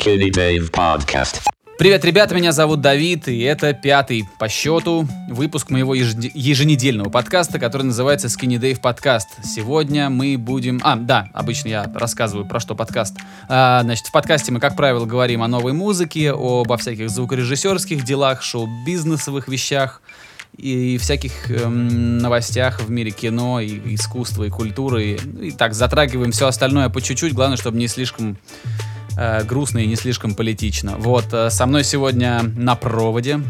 Skinny Dave Podcast. Привет, ребята, меня зовут Давид, и это пятый по счету выпуск моего еженедельного подкаста, который называется Skinny Dave Podcast. Сегодня мы будем... А, да, обычно я рассказываю, про что подкаст. А, значит, в подкасте мы, как правило, говорим о новой музыке, обо всяких звукорежиссерских делах, шоу-бизнесовых вещах и всяких эм, новостях в мире кино, и искусства, и культуры. И, и так, затрагиваем все остальное по чуть-чуть, главное, чтобы не слишком э, грустно и не слишком политично. Вот, э, со мной сегодня на проводе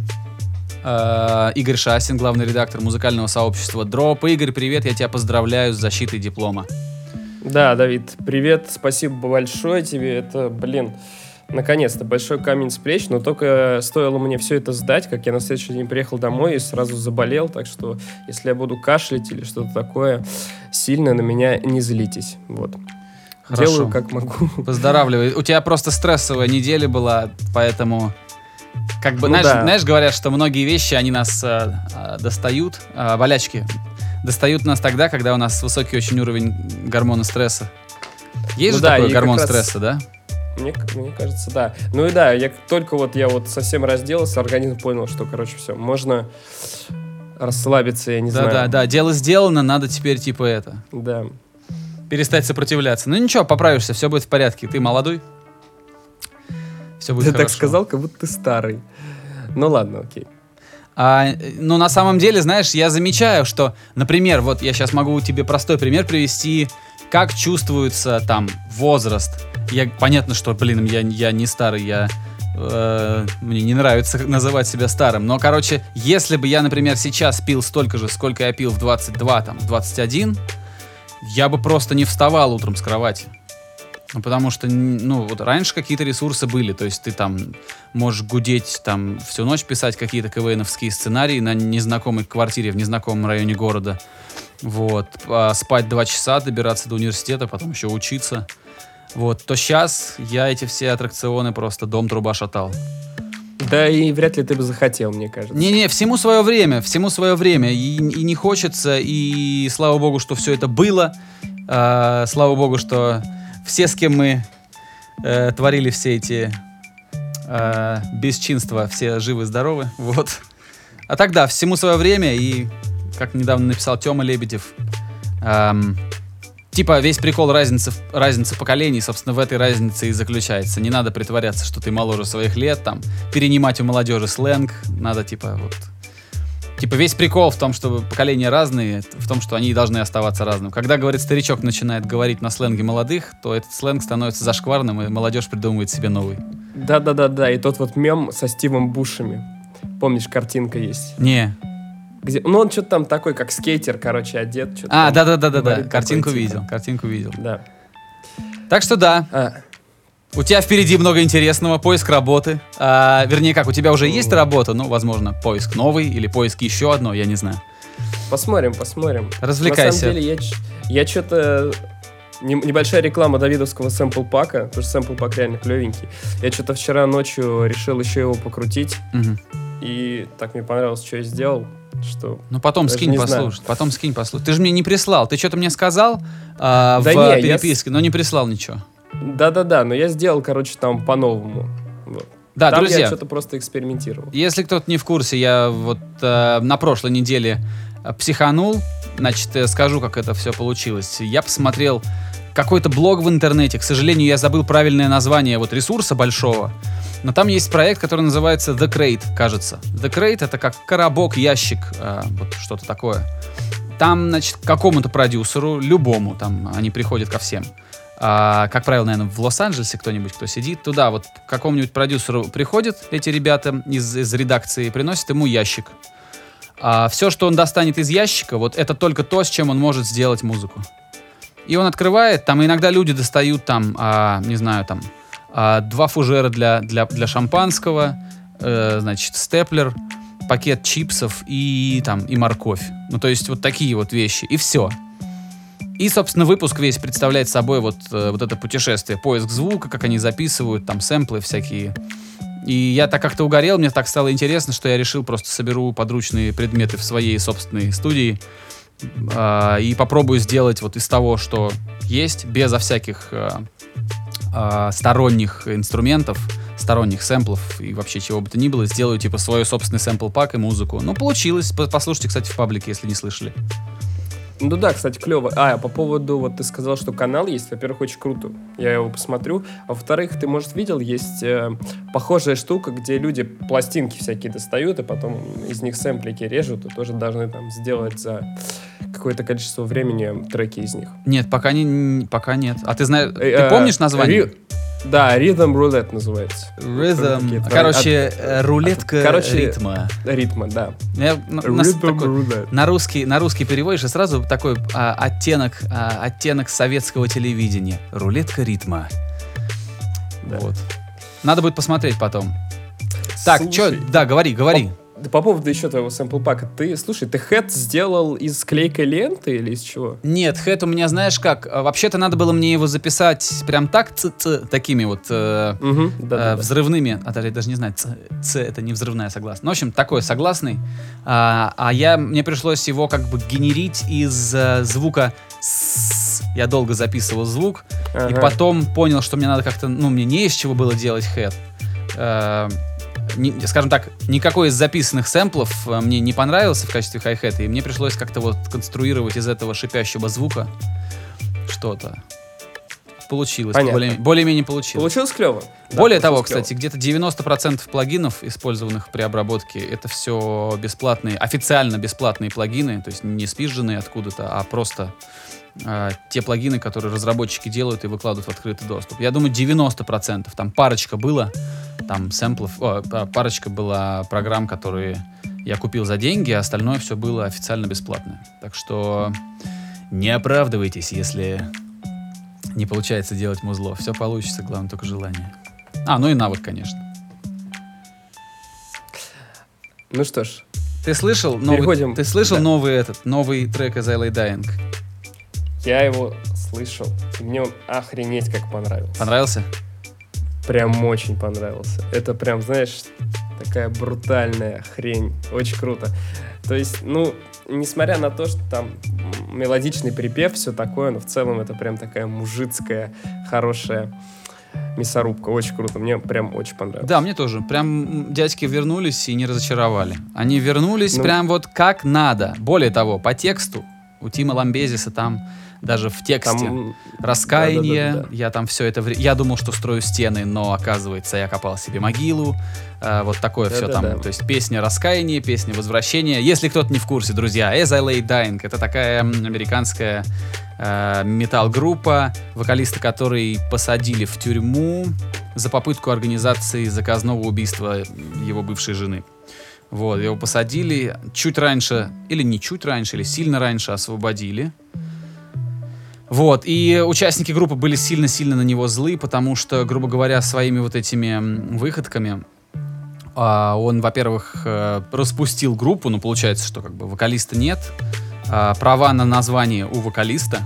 э, Игорь Шасин, главный редактор музыкального сообщества Дроп. Игорь, привет, я тебя поздравляю с защитой диплома. Да, Давид, привет, спасибо большое тебе. Это, блин, наконец-то большой камень с плеч, но только стоило мне все это сдать, как я на следующий день приехал домой и сразу заболел, так что если я буду кашлять или что-то такое, сильно на меня не злитесь. Вот. Хорошо. Делаю как могу. Поздравляю. У тебя просто стрессовая неделя была, поэтому... Как бы, Ну знаешь, да. знаешь, говорят, что многие вещи, они нас э, э, достают, э, болячки, достают нас тогда, когда у нас высокий очень уровень гормона стресса. Есть Ну же да, такой гормон раз- стресса, да? Мне, мне кажется, да. Ну и да, я только вот я вот совсем разделался, организм понял, что, короче, все, можно расслабиться, я не Да, знаю. да, да. Дело сделано, надо теперь типа это. Да. Перестать сопротивляться. Ну ничего, поправишься, все будет в порядке. Ты молодой. Все будет Ты хорошо. так сказал, как будто ты старый. Ну ладно, окей. А, э, ну, на самом деле, знаешь, я замечаю, что, например, вот я сейчас могу тебе простой пример привести, как чувствуется там возраст. Я, понятно, что, блин, я, я не старый, я... э, мне не нравится называть себя старым. Но, короче, если бы я, например, сейчас пил столько же, сколько я пил в 22, там, в 21, я бы просто не вставал утром с кровати. Потому что, ну, вот раньше какие-то ресурсы были, то есть ты там можешь гудеть, там, всю ночь писать какие-то КВНовские сценарии на незнакомой квартире в незнакомом районе города. Вот. А спать два часа, добираться до университета, потом еще учиться. Вот. То сейчас я эти все аттракционы просто дом труба шатал. Да и вряд ли ты бы захотел, мне кажется. Не-не, всему свое время, всему свое время. И, и не хочется, и слава богу, что все это было. А, слава богу, что все, с кем мы э, творили все эти э, бесчинства, все живы-здоровы. Вот. А тогда всему свое время, и, как недавно написал Тёма Лебедев, ам, Типа весь прикол разницы, разницы поколений, собственно, в этой разнице и заключается. Не надо притворяться, что ты моложе своих лет, там, перенимать у молодежи сленг. Надо, типа, вот... Типа весь прикол в том, что поколения разные, в том, что они должны оставаться разным. Когда, говорит, старичок начинает говорить на сленге молодых, то этот сленг становится зашкварным, и молодежь придумывает себе новый. Да-да-да-да, и тот вот мем со Стивом Бушами. Помнишь, картинка есть? Не. Где... Ну, он что-то там такой, как скейтер, короче, одет. А, да-да-да-да-да, картинку типа. видел, картинку видел. Да. Так что да, А, У тебя впереди много интересного, поиск работы. А, вернее, как, у тебя уже есть работа, ну, возможно, поиск новый или поиск еще одно, я не знаю. посмотрим, посмотрим. Развлекайся. На самом деле, я, я что-то... Небольшая реклама давидовского сэмпл пака, потому что сэмпл пак реально клевенький. Я что-то вчера ночью решил еще его покрутить, Мгм. и так мне понравилось, что я сделал, что... Ну, потом Даже скинь знаю. послушать, потом скинь послушать. Ты же мне не прислал, ты что-то мне сказал а, Да в не, я переписке, но не прислал ничего. Да-да-да, но я сделал, короче, там по-новому. Вот. Да, там я друзья, что-то просто экспериментировал. если кто-то не в курсе, я вот э, на прошлой неделе э, психанул, значит, э, скажу, как это все получилось. Я посмотрел какой-то блог в интернете, к сожалению, я забыл правильное название вот ресурса большого, но там есть проект, который называется The Crate, кажется. The Crate это как коробок, ящик, э, вот что-то такое. Там, значит, какому-то продюсеру, любому, там они приходят ко всем. А, как правило, наверное, в Лос-Анджелесе кто-нибудь, кто сидит, туда вот к какому-нибудь продюсеру приходят эти ребята из, из редакции и приносят ему ящик. А все, что он достанет из ящика, вот это только то, с чем он может сделать музыку. И он открывает, там иногда люди достают там, а, не знаю, там а, два фужера для, для, для шампанского, э, значит, степлер, пакет чипсов и там и морковь. Ну, то есть вот такие вот вещи. И все. И, собственно, выпуск весь представляет собой вот, э, вот это путешествие, поиск звука, как они записывают, там сэмплы всякие. И я так как-то угорел, мне так стало интересно, что я решил просто соберу подручные предметы в своей собственной студии а, и попробую сделать вот из того, что есть, безо всяких а, а, сторонних инструментов, сторонних сэмплов и вообще чего бы то ни было, сделаю типа свой собственный сэмпл-пак и музыку. Ну, получилось. По- Послушайте, кстати, в паблике, если не слышали. Ну да, кстати, клево. А, по поводу, вот ты сказал, что канал есть. Во-первых, очень круто. Я его посмотрю. А во-вторых, ты, может, видел, есть э, похожая штука, где люди пластинки всякие достают, и потом из них сэмплики режут, и тоже должны там сделать за какое-то количество времени треки из них. Нет, пока, не, пока нет. А ты знаешь, ты Э, помнишь название? Да, Rhythm Roulette называется. Rhythm. Какие-то Короче, от- э, рулетка короче, ритма. Ритма, да. Я на, Rhythm такой- Roulette. на русский, на русский переводишь, и сразу такой а, оттенок, а, оттенок советского телевидения. Рулетка ритма. Да. Вот. Надо будет посмотреть потом. Так, что, да, говори, говори. Да по поводу еще твоего сэмпл-пака. Ты, слушай, ты хэт сделал из клейкой ленты или из чего? Нет, хэт у меня, знаешь как, а, вообще-то надо было мне его записать прям так, ц -ц, такими вот э, Угу, э, да, взрывными, а я даже не знаю, ц, ц это не взрывная согласная. Ну, в общем, такой согласный. А, а я, мне пришлось его как бы генерить из э, звука «с». Я долго записывал звук, и потом понял, что мне надо как-то, ну, мне не из чего было делать хэт. Э, не- скажем так, никакой из записанных сэмплов э, мне не понравился в качестве хай-хэта, и мне пришлось как-то вот конструировать из этого шипящего звука что-то. Получилось. Понятно. более- Более-менее получилось. Получилось клево. Да, Более того, получилось кстати, где-то 90% плагинов, использованных при обработке, это все бесплатные, официально бесплатные плагины, то есть не спизженные откуда-то, а просто э, те плагины, которые разработчики делают и выкладывают в открытый доступ. Я думаю, 90%. Там парочка было, там сэмплов, о, па- парочка была программ, которые я купил за деньги, а остальное все было официально бесплатное. Так что не оправдывайтесь, если не получается делать музло. Все получится, главное только желание. А, ну и навык, конечно. Ну что ж, Ты слышал новый, Переходим. ты слышал Да. новый этот, новый трек из LA Dying? Я его слышал, и мне он охренеть как понравился. Понравился? Прям очень понравился. Это прям, знаешь, такая брутальная хрень. Очень круто. То есть, ну, несмотря на то, что там мелодичный припев, все такое, но в целом это прям такая мужицкая, хорошая мясорубка. Очень круто. Мне прям очень понравилось. Да, мне тоже. Прям дядьки вернулись и не разочаровали. Они вернулись Ну. прям вот как надо. Более того, по тексту у Тима Ламбезиса там даже в тексте Там, раскаяние. Да-да-да-да-да. Я там все это время... Я думал, что строю стены, но оказывается, я копал себе могилу. А, вот такое все Да-да-да. там. То есть песня раскаяния, песня возвращения. Если кто-то не в курсе, друзья, As I Lay Dying это такая американская э, метал-группа, вокалиста которой посадили в тюрьму за попытку организации заказного убийства его бывшей жены. Вот, его посадили чуть раньше, или не чуть раньше, или сильно раньше освободили. Вот, и участники группы были сильно-сильно на него злы, потому что, грубо говоря, своими вот этими выходками а, он, во-первых, э, распустил группу, ну, получается, что как бы вокалиста нет, а, права на название у вокалиста,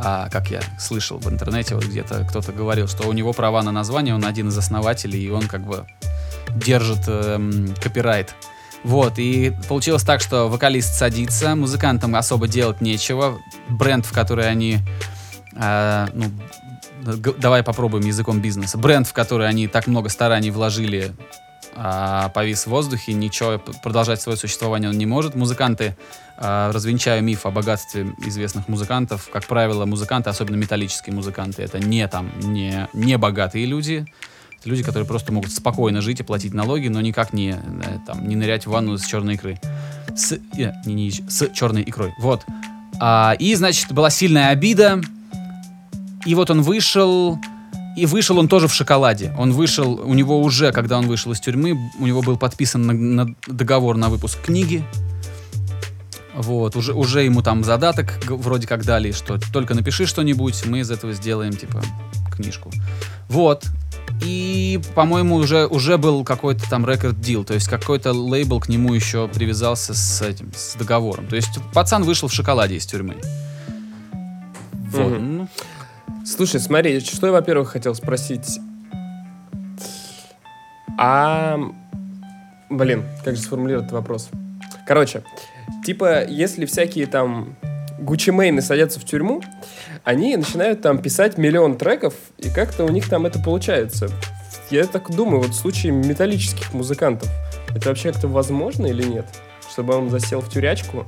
а, как я слышал в интернете, вот где-то кто-то говорил, что у него права на название, он один из основателей, и он как бы держит эм, копирайт. Вот, и получилось так, что вокалист садится, музыкантам особо делать нечего, бренд, в который они, э, ну, давай попробуем языком бизнеса, бренд, в который они так много стараний вложили, а, повис в воздухе, ничего, продолжать свое существование он не может. Музыканты, а, развенчаю миф о богатстве известных музыкантов, как правило, музыканты, особенно металлические музыканты, это не там, не, не богатые люди, это люди, которые просто могут спокойно жить и платить налоги, но никак не, э, там, не нырять в ванну с черной икры. С, э, не, не, с черной икрой. Вот. А, и, значит, была сильная обида. И вот он вышел, и вышел он тоже в шоколаде. Он вышел, у него уже, когда он вышел из тюрьмы, у него был подписан на, на договор на выпуск книги. Вот, уже, уже ему там задаток вроде как дали, что только напиши что-нибудь, мы из этого сделаем, типа, книжку. Вот. И, по-моему, уже, уже был какой-то там рекорд дил, то есть какой-то лейбл к нему еще привязался с этим, с договором. То есть пацан вышел в шоколаде из тюрьмы. Вот. Ну, Слушай, смотри, что я, во-первых, хотел спросить. А... Блин, как же сформулировать вопрос? Короче, типа, если всякие там Гуччи Мейны садятся в тюрьму, они начинают там писать миллион треков, и как-то у них там это получается. Я так думаю, вот в случае металлических музыкантов, это вообще как-то возможно или нет? Чтобы он засел в тюрячку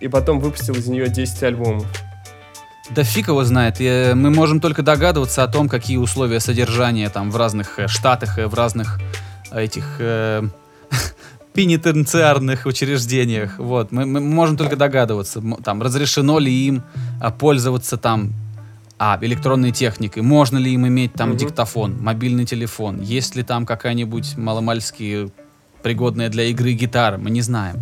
и потом выпустил из нее 10 альбомов. Да фиг его знает. Мы можем только догадываться о том, какие условия содержания там в разных э, штатах, э, в разных э, этих э, пенитенциарных учреждениях. Вот. Мы, мы можем только догадываться, там, разрешено ли им а, пользоваться там а, электронной техникой, можно ли им иметь там Мгм. диктофон, мобильный телефон, есть ли там какая-нибудь маломальски пригодная для игры гитара, мы не знаем.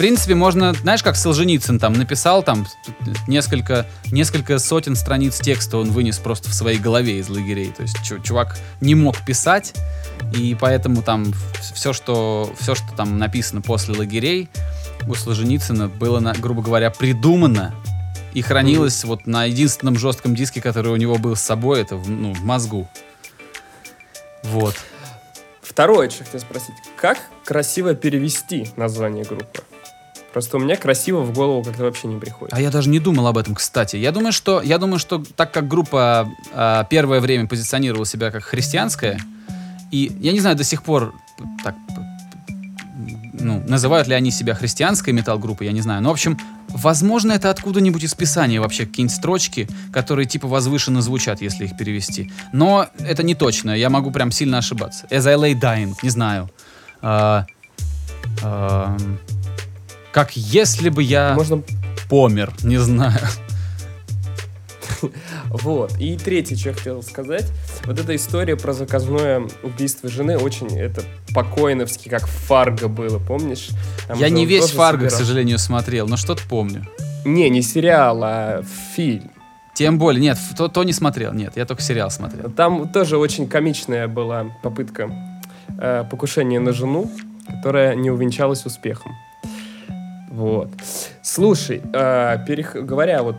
В принципе, можно, знаешь, как Солженицын там написал там несколько, несколько сотен страниц текста он вынес просто в своей голове из лагерей. То есть чу- чувак не мог писать, и поэтому там все, что, все, что там написано после лагерей у Солженицына было, на- грубо говоря, придумано и хранилось вот на единственном жестком диске, который у него был с собой, это в, ну, в мозгу. Вот. Второе, что хотел спросить. Как красиво перевести название группы? Просто у меня красиво в голову как-то вообще не приходит. А я даже не думал об этом, кстати. Я думаю, что, я думаю, что так как группа а, первое время позиционировала себя как христианская, и я не знаю до сих пор, так, ну, называют ли они себя христианской метал-группой, я не знаю. Но, в общем, возможно, это откуда-нибудь из Писания вообще какие-нибудь строчки, которые типа возвышенно звучат, если их перевести. Но это не точно, я могу прям сильно ошибаться. As I lay dying, не знаю. А, ам, как если бы я Можно... помер, не знаю. Вот. И третье, что я хотел сказать. Вот эта история про заказное убийство жены очень, это по-коиновски, как Фарго было, помнишь? Там Я не весь Фарго, к собирал- сожалению, смотрел, но что-то помню. Не, не сериал, а фильм. Тем более, нет, то, то не смотрел, нет, я только сериал смотрел. Там тоже очень комичная была попытка э, покушения на жену, которая не увенчалась успехом. Вот. Слушай, э, перех- говоря вот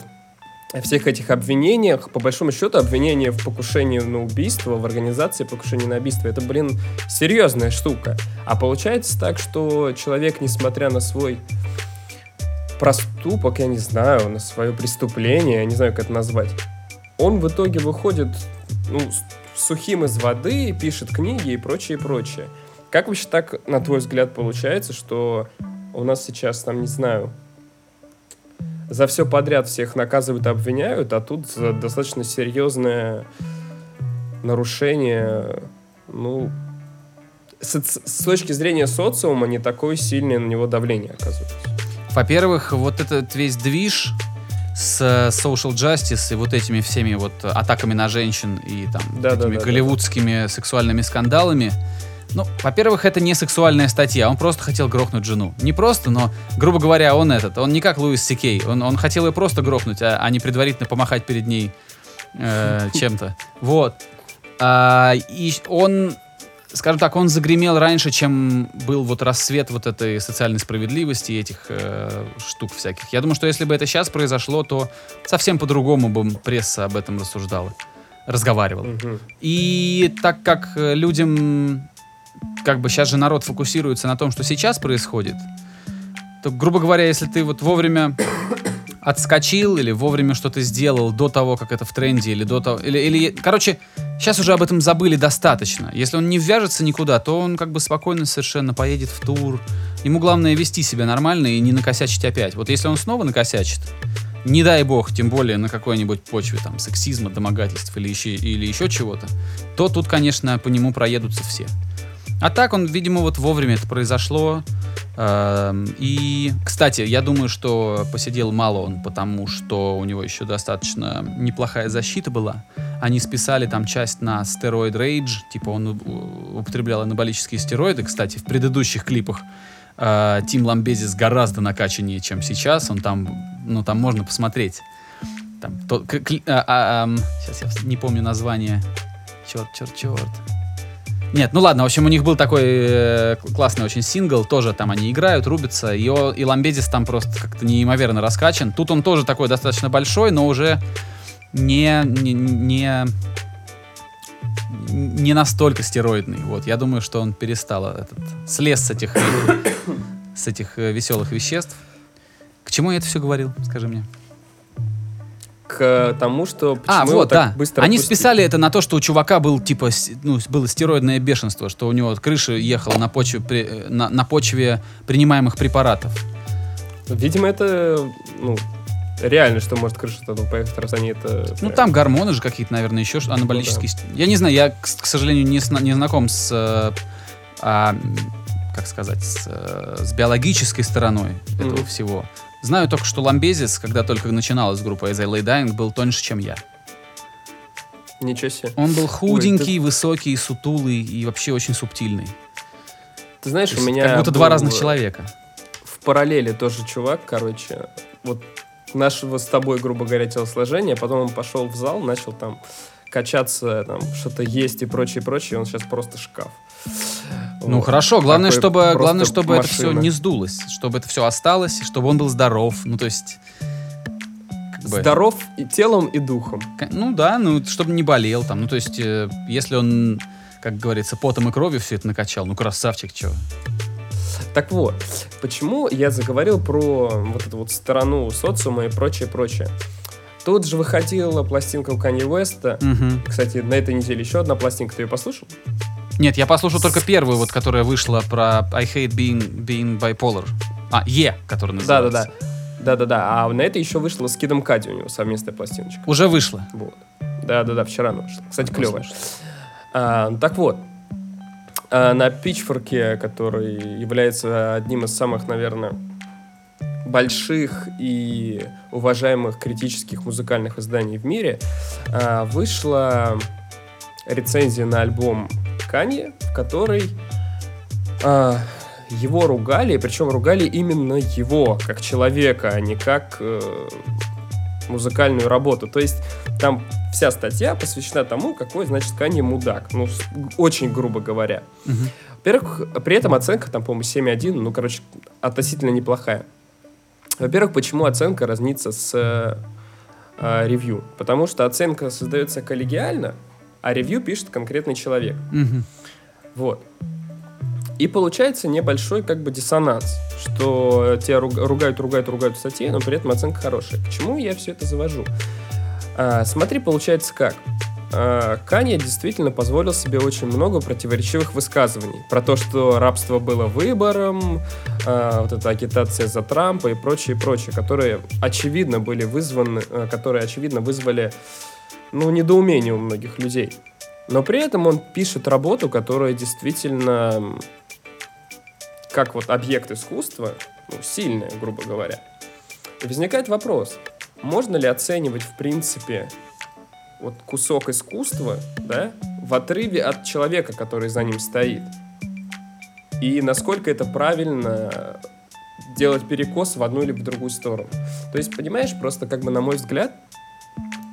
о всех этих обвинениях, по большому счету, обвинение в покушении на убийство, в организации покушения на убийство, это, блин, серьезная штука. А получается так, что человек, несмотря на свой проступок, я не знаю, на свое преступление, я не знаю, как это назвать, он в итоге выходит ну, сухим из воды, пишет книги и прочее, прочее. Как вообще так, на твой взгляд, получается, что у нас сейчас, там, не знаю, за все подряд всех наказывают и обвиняют, а тут за достаточно серьезное нарушение, ну, соци- с точки зрения социума не такое сильное на него давление оказывается. Во-первых, вот этот весь движ с э, social justice и вот этими всеми вот атаками на женщин и там Да, да, этими да, да, голливудскими сексуальными скандалами. Ну, во-первых, это не сексуальная статья, он просто хотел грохнуть жену. Не просто, но, грубо говоря, он этот, он не как Луис Сикей, он, он хотел ее просто грохнуть, а, а не предварительно помахать перед ней э, чем-то. Вот. А, и он, скажем так, он загремел раньше, чем был вот рассвет вот этой социальной справедливости и этих э, штук всяких. Я думаю, что если бы это сейчас произошло, то совсем по-другому бы пресса об этом рассуждала, разговаривала. Мгм. И так как э, людям, как бы сейчас же народ фокусируется на том, что сейчас происходит, то, грубо говоря, если ты вот вовремя отскочил или вовремя что-то сделал до того, как это в тренде, или до того, или, или, короче, сейчас уже об этом забыли достаточно. Если он не ввяжется никуда, то он как бы спокойно совершенно поедет в тур. Ему главное вести себя нормально и не накосячить опять. Вот если он снова накосячит, не дай бог, тем более на какой-нибудь почве там сексизма, домогательств или еще, или еще чего-то, то тут, конечно, по нему проедутся все. А так он, видимо, вот вовремя это произошло. Эм, И, кстати, я думаю, что посидел мало он, потому что у него еще достаточно неплохая защита была. Они списали там часть на стероид рейдж, типа он употреблял анаболические стероиды. Кстати, в предыдущих клипах э, Тим Ламбезис гораздо накачаннее, чем сейчас. Он там, ну там можно посмотреть. Там, то, к- кли- а, а, ам, сейчас я не помню название. Черт, черт, черт. Нет, ну ладно, в общем, у них был такой э, классный очень сингл, тоже там они играют, рубятся, и, о- и Ламбезис там просто как-то неимоверно раскачан. Тут он тоже такой достаточно большой, но уже не, не, не, не настолько стероидный. Вот, я думаю, что он перестал этот, слез с этих, с этих э, веселых веществ. К чему я это все говорил, скажи мне? К тому, что почему А, вот, так да. быстро Они отпустили. списали это на то, что у чувака был типа, ну, было стероидное бешенство, что у него крыша ехала на почве, при- э, на, на почве принимаемых препаратов. Видимо, это, ну, реально, что может крыша тогда поехать, раз они это... Ну, прям- там гормоны же какие-то, наверное, еще что- анаболические. Я не знаю, я, к, к сожалению, не, сна- не знаком с, э, а, м, как сказать, с, э, с биологической стороной этого Мгм. всего. Знаю только, что Ламбезис, когда только начиналась группа As I Lay Dying, был тоньше, чем я. Ничего себе. Он был Ой, худенький, высокий, сутулый и вообще очень субтильный. Ты знаешь, у меня как будто два был разных человека. В параллели тоже чувак, короче, вот нашего с тобой, грубо говоря, телосложения, потом он пошел в зал, начал там качаться, там, что-то есть и прочее, прочее, он сейчас просто шкаф. Ну Вот. хорошо, главное, Такой чтобы, главное, чтобы это все не сдулось, чтобы это все осталось, и чтобы он был здоров. Ну, то есть. бы- Здоров и телом, и духом. Ну да, ну чтобы не болел там. Ну то есть, э, если он, как говорится, потом и кровью все это накачал, ну красавчик, чё. Так вот, почему я заговорил про вот эту вот сторону социума и прочее, прочее. Тут же выходила пластинка у Канье Уэста. Мгм. Кстати, на этой неделе еще одна пластинка. Ты ее послушал? Нет, я послушал только первую, вот, которая вышла про I hate being, being bipolar. А, Е, который называется. Да-да-да. Да-да-да. А на этой еще вышла с Кидом Кади у него совместная пластиночка. Уже вышла. Вот. Да-да-да, вчера она вышла. Кстати, клевая. А, так вот, а, на Pitchfork, который является одним из самых, наверное, больших и уважаемых критических музыкальных изданий в мире, а, вышла рецензия на альбом Канье, в которой а, его ругали, причем ругали именно его, как человека, а не как э, музыкальную работу. То есть там вся статья посвящена тому, какой, значит, Канье мудак. Ну, очень грубо говоря. Мгм. Во-первых, при этом оценка там, по-моему, 7,1, ну, короче, относительно неплохая. Во-первых, почему оценка разнится с э, э, ревью? Потому что оценка создается коллегиально, а ревью пишет конкретный человек. Мгм. Вот. И получается небольшой как бы диссонанс, что тебя руг- ругают, ругают, ругают в статье, но при этом оценка хорошая. К чему я все это завожу? А, смотри, получается как. А, Канье действительно позволил себе очень много противоречивых высказываний про то, что рабство было выбором, а, вот эта агитация за Трампа и прочее, прочее, которые очевидно были вызваны, а, которые очевидно вызвали ну, недоумение у многих людей. Но при этом он пишет работу, которая действительно как вот объект искусства, ну, сильная, грубо говоря. И возникает вопрос, можно ли оценивать в принципе вот кусок искусства, да, в отрыве от человека, который за ним стоит? И насколько это правильно делать перекос в одну или в другую сторону? То есть, понимаешь, просто как бы на мой взгляд,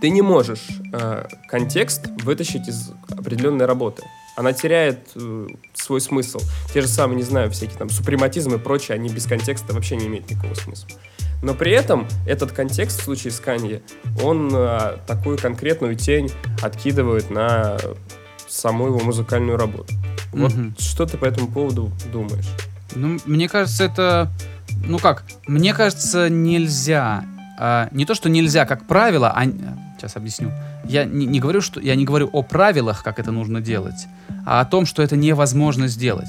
ты не можешь э, контекст вытащить из определенной работы. Она теряет э, свой смысл. Те же самые, не знаю, всякие там супрематизм и прочее, они без контекста вообще не имеют никакого смысла. Но при этом этот контекст в случае с Канье, он э, такую конкретную тень откидывает на саму его музыкальную работу. Вот Мгм. что ты по этому поводу думаешь? Ну, мне кажется, это... Ну как, мне кажется, нельзя... а, не то, что нельзя, как правило, а... Сейчас объясню. Я не, не говорю, что... Я не говорю о правилах, как это нужно делать, а о том, что это невозможно сделать.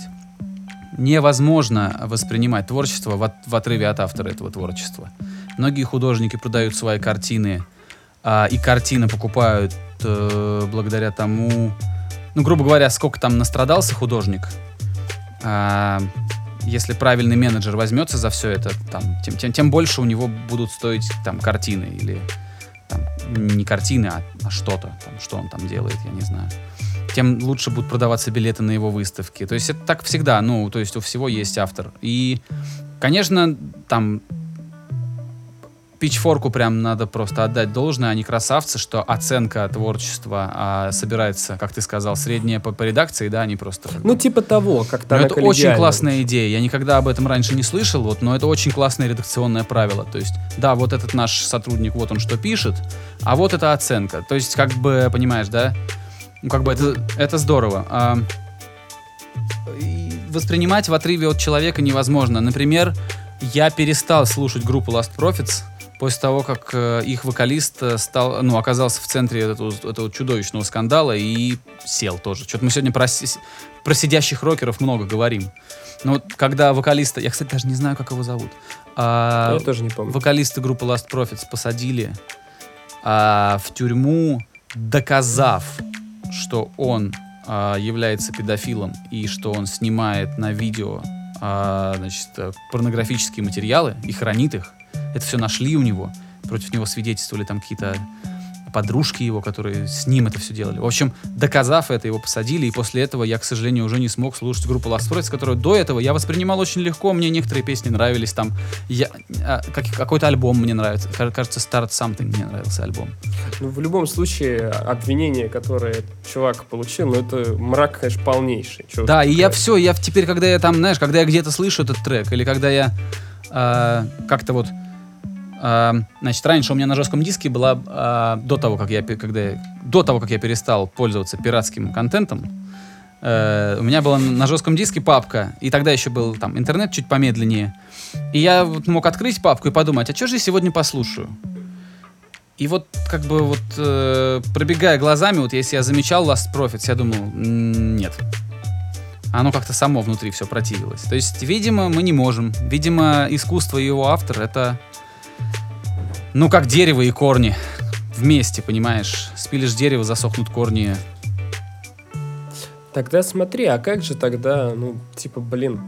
Невозможно воспринимать творчество в, от- в отрыве от автора этого творчества. Многие художники продают свои картины, а, и картины покупают э, благодаря тому... Ну, грубо говоря, сколько там настрадался художник, а, если правильный менеджер возьмется за все это, там, тем, тем, тем больше у него будут стоить там картины или не картины, а, а что-то, там, что он там делает, я не знаю. Тем лучше будут продаваться билеты на его выставки. То есть это так всегда, ну, то есть у всего есть автор. И, конечно, там Пичфорку прям надо просто отдать должное, они красавцы, что оценка творчества а, собирается, как ты сказал, средняя по, по редакции, да, они просто... Ну, типа того, как-то это очень классная идея. Я никогда об этом раньше не слышал, вот, но это очень классное редакционное правило. То есть, да, вот этот наш сотрудник, вот он что пишет, а вот это оценка. То есть, как бы, понимаешь, да? Ну, как бы это, это здорово. А, воспринимать в отрыве от человека невозможно. Например, Я перестал слушать группу Last Profits после того, как э, их вокалист э, стал, ну, оказался в центре этого, этого чудовищного скандала и сел тоже. Что-то мы сегодня про, про сидящих рокеров много говорим. Но вот когда вокалиста, я, кстати, даже не знаю, как его зовут, а, Я тоже не помню. вокалиста группы Last Profits посадили а, в тюрьму, доказав, что он а, является педофилом и что он снимает на видео а, значит, э, порнографические материалы и хранит их. Это все нашли у него. Против него свидетельствовали там какие-то подружки его, которые с ним это все делали. В общем, доказав это, его посадили, и после этого я, к сожалению, уже не смог слушать группу Last Profits, которую до этого я воспринимал очень легко, мне некоторые песни нравились, там, я, а, как- какой-то альбом мне нравится, Ка- кажется, Start Something мне нравился альбом. Ну, в любом случае, обвинение, которое чувак получил, ну, это мрак, конечно, полнейший. Да, и я все, я теперь, когда я там, знаешь, когда я где-то слышу этот трек, или когда я а, как-то вот, а, значит, раньше у меня на жестком диске была, а, до того, как я, когда до того, как я перестал пользоваться пиратским контентом, э, у меня была на жестком диске папка, и тогда еще был там интернет чуть помедленнее, и я вот мог открыть папку и подумать, а что же я сегодня послушаю? И вот как бы вот э, пробегая глазами, вот если я замечал Last Profits, я думал, «М, нет, оно как-то само внутри все противилось. То есть, видимо, мы не можем. Видимо, искусство и его автор это, ну, как дерево и корни вместе, понимаешь? Спилишь дерево, засохнут корни. Тогда смотри, а как же тогда, ну, типа, блин,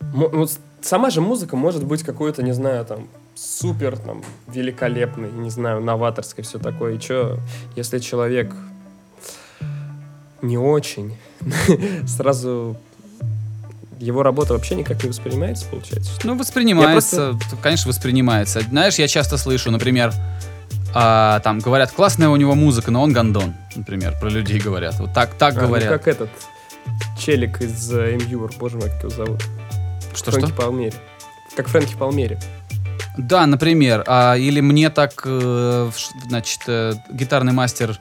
вот с- сама же музыка может быть какой-то, не знаю, там, супер, там, великолепный, не знаю, новаторской, все такое. И что, если человек не очень, сразу его работа вообще никак не воспринимается, получается? что? Ну, воспринимается, конечно, воспринимается. Знаешь, я часто слышу, например, а, там говорят, классная у него музыка, но он гандон, например, про людей говорят. Вот так, так А, ну, говорят. как этот челик из э, Мьюр, боже мой, как его зовут? Что, Фрэнки что? Палмери. Как Фрэнки Палмери. Да, например, а, или мне так, э, значит, э, гитарный мастер,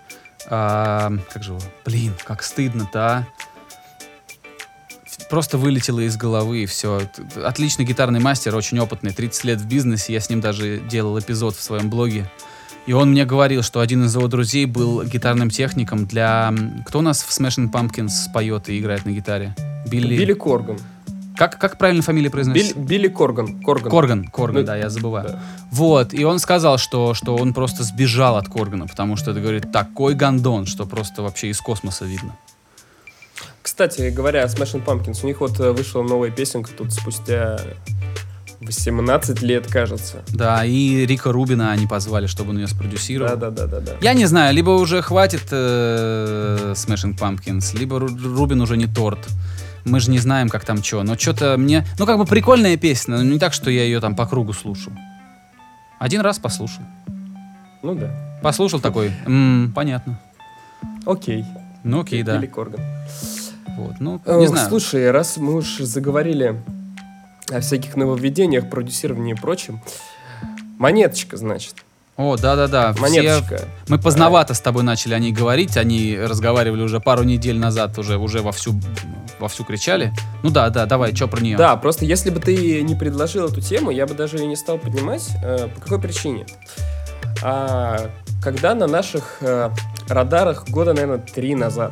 а, как же его, блин, как стыдно-то, а? Просто вылетело из головы и все. Отличный гитарный мастер, очень опытный, 30 лет в бизнесе, я с ним даже делал эпизод в своем блоге. И он мне говорил, что один из его друзей был гитарным техником для... Кто у нас в Smashing Pumpkins поет и играет на гитаре? Билли... Билли Корган. Как, как правильно фамилия Билли, произносится? Билли Корган. Корган. Корган, Корган, Ну, да, я забываю. да. Вот, и он сказал, что, что он просто сбежал от Коргана, потому что это, говорит, такой гандон, что просто вообще из космоса видно. Кстати, говоря о Smashing Pumpkins, у них вот э, вышла новая песенка тут спустя 18 лет, кажется. Да, и Рика Рубина они позвали, чтобы он ее спродюсировал. Да-да-да-да-да. Я не знаю, либо уже хватит э, Smashing Pumpkins, либо Ру- Рубин уже не торт. Мы же не знаем, как там что. Но что-то мне... Ну, как бы прикольная песня, но не так, что я ее там по кругу слушаю. Один раз послушал. Ну да. Послушал такой, «М, понятно. Окей. Ну, окей, да. Билли Корган. Вот, ну, не Ох, знаю. Слушай, раз мы уж заговорили о всяких нововведениях, продюсировании и прочем, монеточка, значит. О, да-да-да. все- Монеточка. Мы поздновато с тобой начали о ней говорить. Они разговаривали уже пару недель назад, уже, уже вовсю, вовсю кричали. Ну да, да, давай, что про нее? Да, просто если бы ты не предложил эту тему, я бы даже ее не стал поднимать. Э, по какой причине? А, когда на наших э, радарах года, наверное, три назад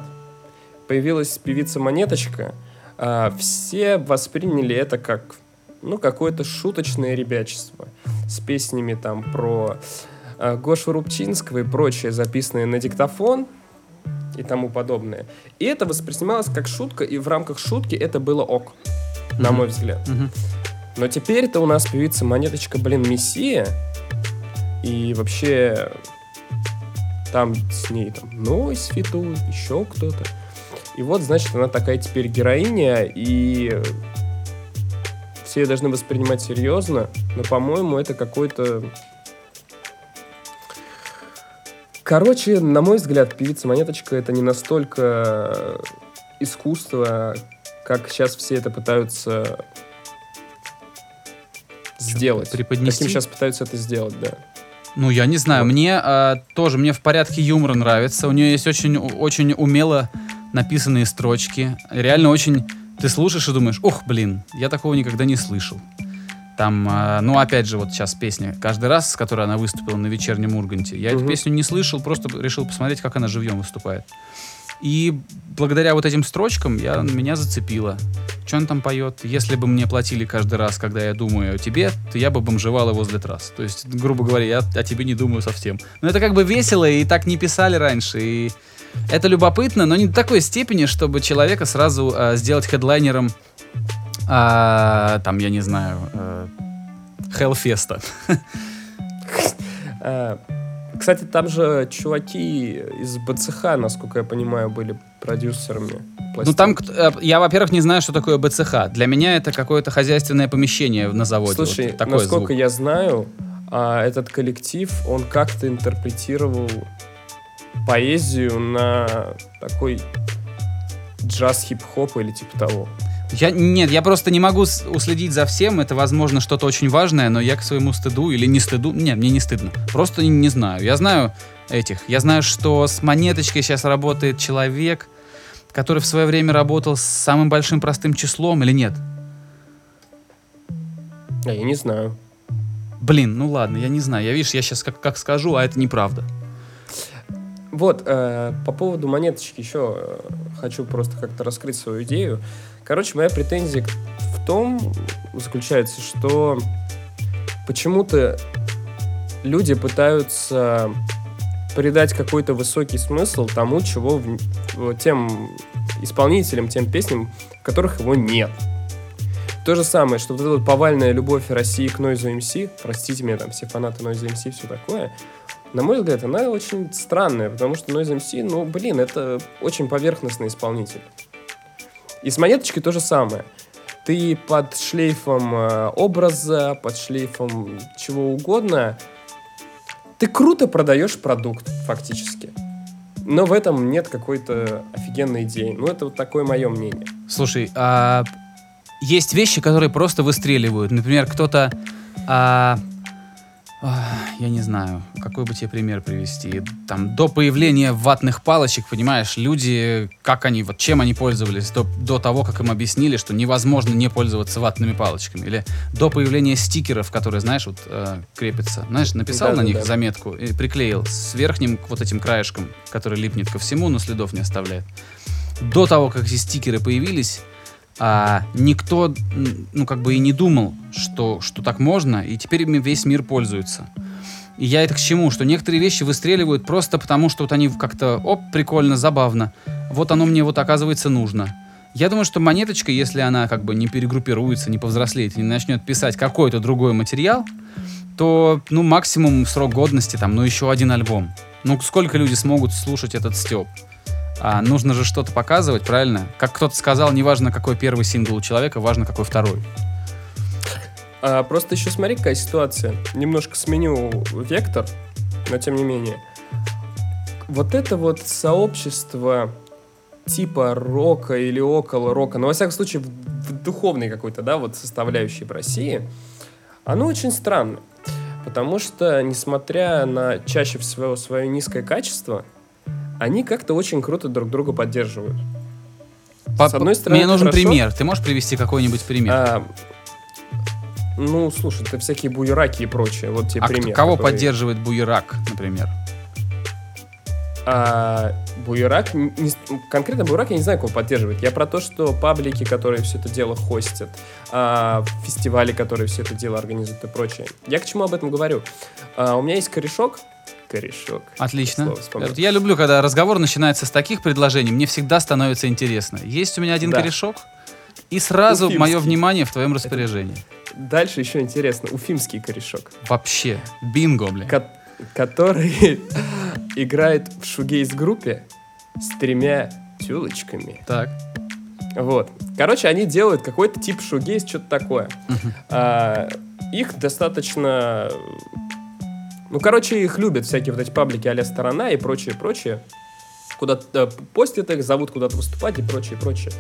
появилась певица Монеточка, а, все восприняли это как ну, какое-то шуточное ребячество с песнями там про Гошу Рубчинского и прочее, записанное на диктофон и тому подобное. И это воспринималось как шутка, и в рамках шутки это было ок, на Мгм. мой взгляд. Мгм. Но теперь-то у нас певица Монеточка, блин, Мессия. И вообще там с ней там Нойс фитует, еще кто-то. И вот, значит, она такая теперь героиня, и все ее должны воспринимать серьезно, но, по-моему, это какой-то... Короче, на мой взгляд, певица Монеточка это не настолько искусство, как сейчас все это пытаются сделать. преподнести? Каким сейчас пытаются это сделать, да. Ну, я не знаю, мне а, тоже, мне в порядке юмора нравится. У нее есть очень, очень умело написанные строчки. Реально очень... Ты слушаешь и думаешь, ох, блин, я такого никогда не слышал. Там, а, ну, опять же, вот сейчас песня. Каждый раз, с которой она выступила на вечернем Урганте, я эту Мгм. песню не слышал, просто решил посмотреть, как она живьем выступает. И благодаря вот этим строчкам я, меня зацепило. Что он там поет? Если бы мне платили каждый раз, когда я думаю о тебе, то я бы бомжевала возле трасс. То есть, грубо говоря, я о тебе не думаю совсем. Но это как бы весело, и так не писали раньше. И это любопытно, но не до такой степени, чтобы человека сразу а, сделать хедлайнером, а, там, я не знаю, а, Хеллфеста. А, Кстати, там же чуваки из БЦХ, насколько я понимаю, были продюсерами. Ну там, пластинки. э, я, во-первых, не знаю, что такое БЦХ. Для меня это какое-то хозяйственное помещение на заводе. Слушай, Вот такой насколько звук. я знаю, а, этот коллектив, он как-то интерпретировал поэзию на такой джаз хип-хоп или типа того. Я, нет, я просто не могу уследить за всем. Это, возможно, что-то очень важное, но я к своему стыду или не стыду... Нет, мне не стыдно. Просто не, не знаю. Я знаю этих. Я знаю, что с монеточкой сейчас работает человек, который в свое время работал с самым большим простым числом или нет? А я не знаю. Блин, ну ладно, я не знаю. Я, видишь, я сейчас как, как скажу, а это неправда. Вот, э, по поводу монеточки еще э, хочу просто как-то раскрыть свою идею. Короче, моя претензия в том заключается, что почему-то люди пытаются придать какой-то высокий смысл тому, чего в- тем исполнителям, тем песням, в которых его нет. То же самое, что вот эта вот повальная любовь России к Noise MC, простите меня, там все фанаты Noise MC, все такое, на мой взгляд, она очень странная, потому что Noise MC, ну, блин, это очень поверхностный исполнитель. И с монеточкой то же самое. Ты под шлейфом э, образа, под шлейфом чего угодно, ты круто продаешь продукт, фактически. Но в этом нет какой-то офигенной идеи. Ну, это вот такое мое мнение. Слушай, а есть вещи, которые просто выстреливают. Например, кто-то, а, я не знаю, какой бы тебе пример привести. Там до появления ватных палочек, понимаешь, люди, как они, вот чем они пользовались до, до того, как им объяснили, что невозможно не пользоваться ватными палочками. Или до появления стикеров, которые, знаешь, вот э, крепятся. Знаешь, написал на них Да-да-да. заметку и приклеил с верхним вот этим краешком, который липнет ко всему, но следов не оставляет. До того, как эти стикеры появились, а, никто, ну, как бы и не думал, что, что так можно, и теперь весь мир пользуется. И я это к чему? Что некоторые вещи выстреливают просто потому, что вот они как-то, оп, прикольно, забавно. Вот оно мне вот оказывается нужно. Я думаю, что монеточка, если она как бы не перегруппируется, не повзрослеет, не начнет писать какой-то другой материал, то, ну, максимум срок годности, там, ну, еще один альбом. Ну, сколько люди смогут слушать этот степ? А нужно же что-то показывать, правильно? Как кто-то сказал, неважно, какой первый сингл у человека, важно, какой второй. А, просто еще смотри, какая ситуация. Немножко сменю вектор, но тем не менее. Вот это вот сообщество типа рока или около рока, но во всяком случае в, в духовной какой-то, да, вот составляющей в России, оно очень странно. Потому что, несмотря на чаще всего свое низкое качество, они как-то очень круто друг друга поддерживают. По- С одной стороны, Мне нужен хорошо. пример. Ты можешь привести какой-нибудь пример? А, ну, слушай, это всякие буераки и прочее. Вот тебе А кто- пример. кого который- поддерживает Буерак, например? А, Буерак, не конкретно Буерак я не знаю, кого поддерживает. Я про то, что паблики, которые все это дело хостят, а, фестивали, которые все это дело организуют и прочее. Я к чему об этом говорю? А, у меня есть корешок. Корешок. Отлично. Я люблю, когда разговор начинается с таких предложений. Мне всегда становится интересно. Есть у меня один Да. корешок, и сразу Уфимский. мое внимание в твоем распоряжении. Дальше еще интересно. Уфимский корешок. Вообще. Бинго, бля. ко- который играет в шугейс-группе с тремя тюлочками. Так. Вот. Короче, они делают какой-то тип шугейс, что-то такое. Мгм. А, их достаточно... Ну, короче, их любят всякие вот эти паблики а «Сторона» и прочее, прочее. Куда-то постят их, зовут куда-то выступать и прочее, прочее.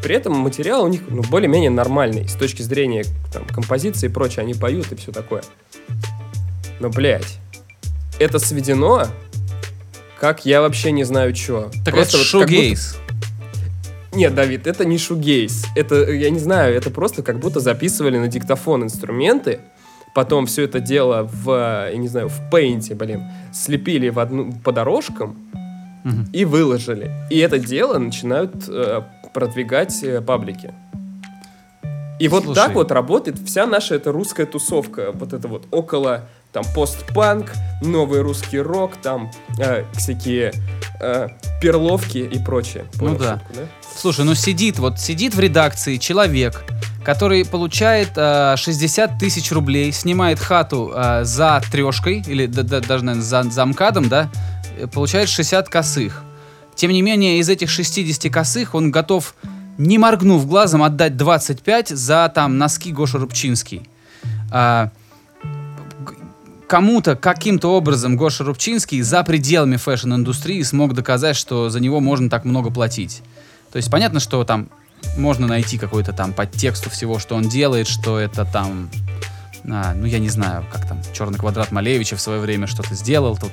При этом материал у них ну, более-менее нормальный с точки зрения там, композиции и прочее. Они поют и все такое. Но, блядь, это сведено, как я вообще не знаю что. Так это шугейс. Нет, Давид, это не шугейс. Это, я не знаю, это просто как будто записывали на диктофон инструменты, потом все это дело в, я не знаю, в пейнте, блин, слепили в одну, по дорожкам Мгм. и выложили. И это дело начинают э, продвигать э, паблики. И вот Слушай. так вот работает вся наша эта русская тусовка. Вот это вот около там постпанк, новый русский рок, там э, всякие э, перловки и прочее. Ну да. шутку, да? Слушай, ну сидит, вот сидит в редакции человек, который получает э, 60 тысяч рублей, снимает хату э, за трешкой, или да- да- даже, наверное, за, за МКАДом, да, получает 60 косых. Тем не менее, из этих 60 косых он готов, не моргнув глазом, отдать 25 за там носки Гоша Рубчинский. А, кому-то, каким-то образом Гоша Рубчинский за пределами fashion-индустрии смог доказать, что за него можно так много платить. То есть понятно, что там можно найти какой-то там подтекст у всего, что он делает, что это там, а, ну я не знаю, как там Черный квадрат Малевича в свое время что-то сделал тут.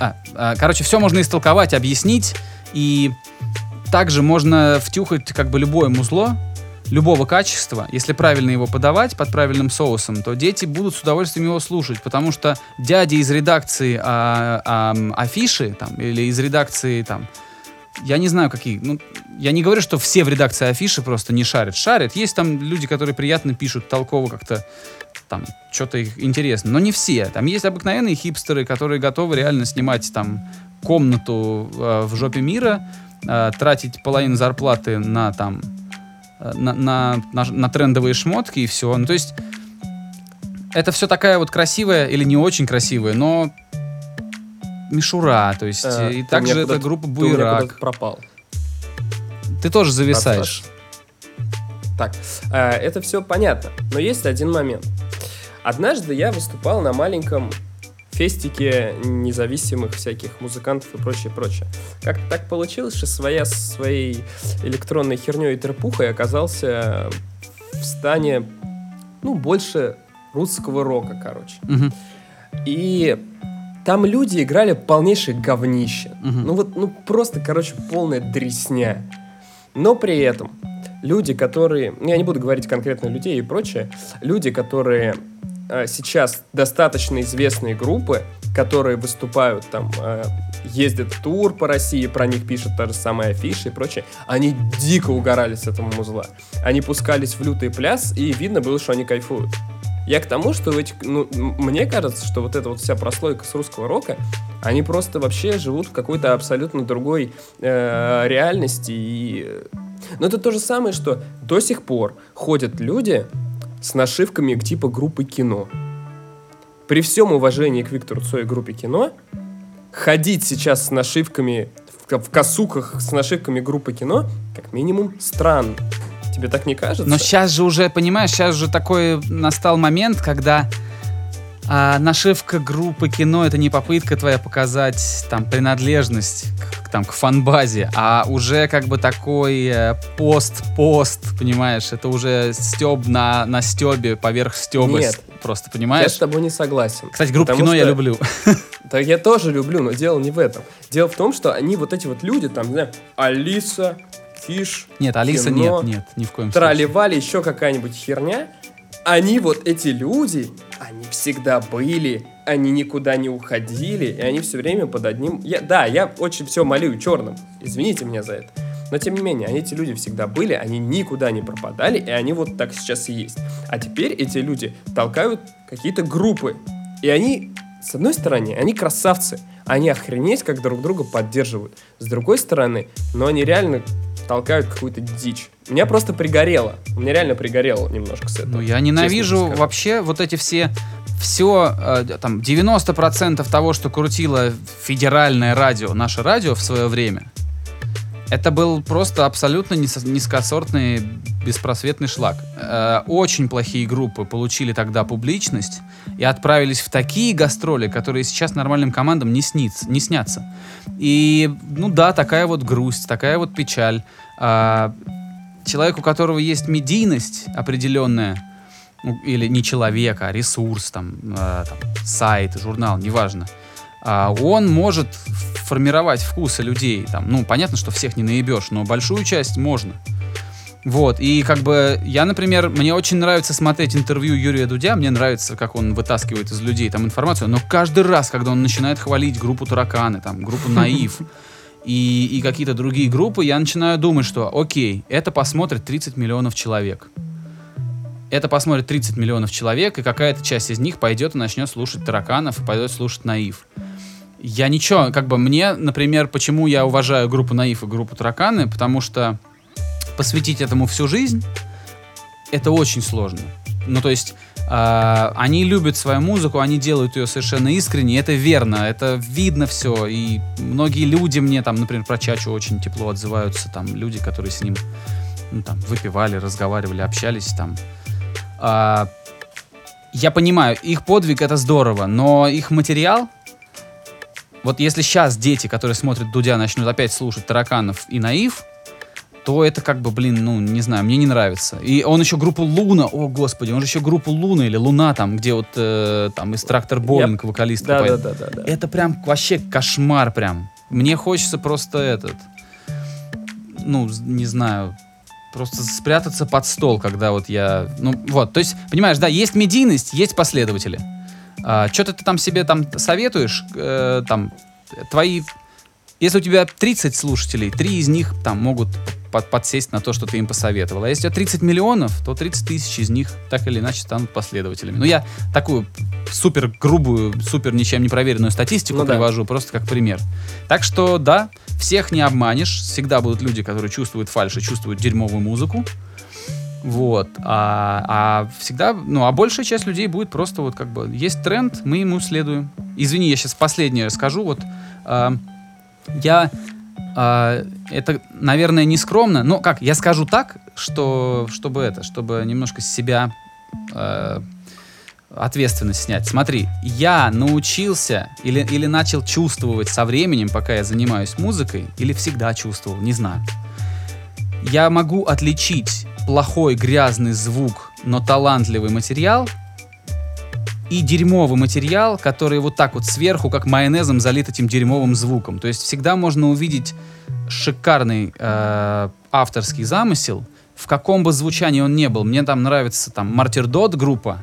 А, а, короче, все можно истолковать, объяснить, и также можно втюхать как бы любое музло, любого качества, если правильно его подавать под правильным соусом, то дети будут с удовольствием его слушать, потому что дяди из редакции а, а, афиши там, или из редакции там, я не знаю какие, ну, я не говорю, что все в редакции афиши просто не шарят. Шарят. Есть там люди, которые приятно пишут, толково как-то там что-то их интересно. Но не все. Там есть обыкновенные хипстеры, которые готовы реально снимать там комнату э, в жопе мира, э, тратить половину зарплаты на там э, на, на, на, на трендовые шмотки и все. Ну, то есть это все такая вот красивая или не очень красивая, но мишура. То есть Э, и также эта группа Буерак. пропал. Ты тоже зависаешь. Так, э, это все понятно, но есть один момент. Однажды я выступал на маленьком фестике независимых всяких музыкантов и прочее, прочее. Как так получилось, что своя своей электронной херней и трепухой оказался в стане, ну, больше русского рока, короче. Мгм. И там люди играли полнейшее говнище. Мгм. Ну вот, ну просто, короче, полная дресня. Но при этом люди, которые... ну, Я не буду говорить конкретно людей и прочее. Люди, которые э, сейчас достаточно известные группы, которые выступают там, э, ездят в тур по России, про них пишут та же самая афиша и прочее, они дико угорали с этого музла. Они пускались в лютый пляс, и видно было, что они кайфуют. Я к тому, что в этих, ну, мне кажется, что вот эта вот вся прослойка с русского рока, они просто вообще живут в какой-то абсолютно другой э, реальности. И... э, Но это то же самое, что до сих пор ходят люди с нашивками типа группы кино. При всем уважении к Виктору Цой и группе кино, ходить сейчас с нашивками в косуках с нашивками группы кино, как минимум, странно. Тебе так не кажется? Но сейчас же уже, понимаешь, сейчас же такой настал момент, когда а, нашивка группы кино это не попытка твоя показать там принадлежность к, там, к фанбазе, а уже как бы такой э, пост-пост, понимаешь, это уже стеб на, на стебе, поверх стеба Нет. просто, Я понимаешь? с тобой не согласен. Кстати, группу кино я что- люблю. Да я тоже люблю, но дело не в этом. Дело в том, что они вот эти вот люди, там, не знаю, Алиса, Фиш, Нет, Алиса кино, нет, нет, ни в коем случае. Тролливали, еще какая-нибудь херня. Они вот эти люди, они всегда были, они никуда не уходили, и они все время под одним... Я, да, я очень все молю черным, извините меня за это. Но тем не менее, они, эти люди всегда были, они никуда не пропадали, и они вот так сейчас и есть. А теперь эти люди толкают какие-то группы. И они, с одной стороны, они красавцы, они охренеть как друг друга поддерживают. С другой стороны, но они реально толкают какую-то дичь. Меня просто пригорело. У меня реально пригорело немножко с этого. Ну, я ненавижу вообще вот эти все все, там, 90% того, что крутило федеральное радио, наше радио в свое время, это был просто абсолютно низкосортный, беспросветный шлак. Э, Очень плохие группы получили тогда публичность и отправились в такие гастроли, которые сейчас нормальным командам не, снится, не снятся. И, ну да, такая вот грусть, такая вот печаль. А, человек, у которого есть медийность определенная, или не человека, а ресурс, там, э, там, сайт, журнал, неважно, а, он может формировать вкусы людей. Там, ну, понятно, что всех не наебешь, но большую часть можно. Вот, и как бы я, например, мне очень нравится смотреть интервью Юрия Дудя, мне нравится, как он вытаскивает из людей там информацию, но каждый раз, когда он начинает хвалить группу Тараканы, там, группу Наив и, и какие-то другие группы, я начинаю думать, что окей, это посмотрит 30 миллионов человек. Это посмотрит 30 миллионов человек, и какая-то часть из них пойдет и начнет слушать Тараканов, и пойдет слушать Наив. Я ничего, как бы мне, например, почему я уважаю группу Наив и группу Тараканы, потому что посвятить этому всю жизнь, это очень сложно. Ну, то есть, э, они любят свою музыку, они делают ее совершенно искренне, это верно, это видно все. И многие люди мне там, например, про Чачу очень тепло отзываются, там, люди, которые с ним ну, там, выпивали, разговаривали, общались там. Э, я понимаю, их подвиг это здорово, но их материал, вот если сейчас дети, которые смотрят Дудя, начнут опять слушать Тараканов и Наив, то это как бы, блин, ну, не знаю, мне не нравится. И он еще группу Луна, о, господи, он же еще группу Луна или Луна там, где вот э, там из Трактор Боулинг вокалист. Да, да, да, да. Это прям вообще кошмар прям. Мне хочется просто этот, ну, не знаю, просто спрятаться под стол, когда вот я, ну, вот, то есть, понимаешь, да, есть медийность, есть последователи. А, что-то ты там себе там советуешь, э, там, твои если у тебя 30 слушателей, три из них там могут под, подсесть на то, что ты им посоветовал. А если у тебя 30 миллионов, то 30 тысяч из них так или иначе станут последователями. Ну, я такую супер грубую, супер ничем не проверенную статистику Ну да. привожу, просто как пример. Так что, да, всех не обманешь. Всегда будут люди, которые чувствуют фальшь и чувствуют дерьмовую музыку. Вот. А, а всегда, ну, а большая часть людей будет просто вот как бы есть тренд, мы ему следуем. Извини, я сейчас последнее скажу. Вот а, я а, это, наверное, не скромно, но как, я скажу так, что, чтобы это, чтобы немножко себя э, ответственность снять. Смотри, я научился или, или начал чувствовать со временем, пока я занимаюсь музыкой, или всегда чувствовал, не знаю. Я могу отличить плохой грязный звук, но талантливый материал и дерьмовый материал, который вот так вот сверху, как майонезом, залит этим дерьмовым звуком. То есть всегда можно увидеть шикарный э, авторский замысел, в каком бы звучании он не был. Мне там нравится там Мартир Дот группа,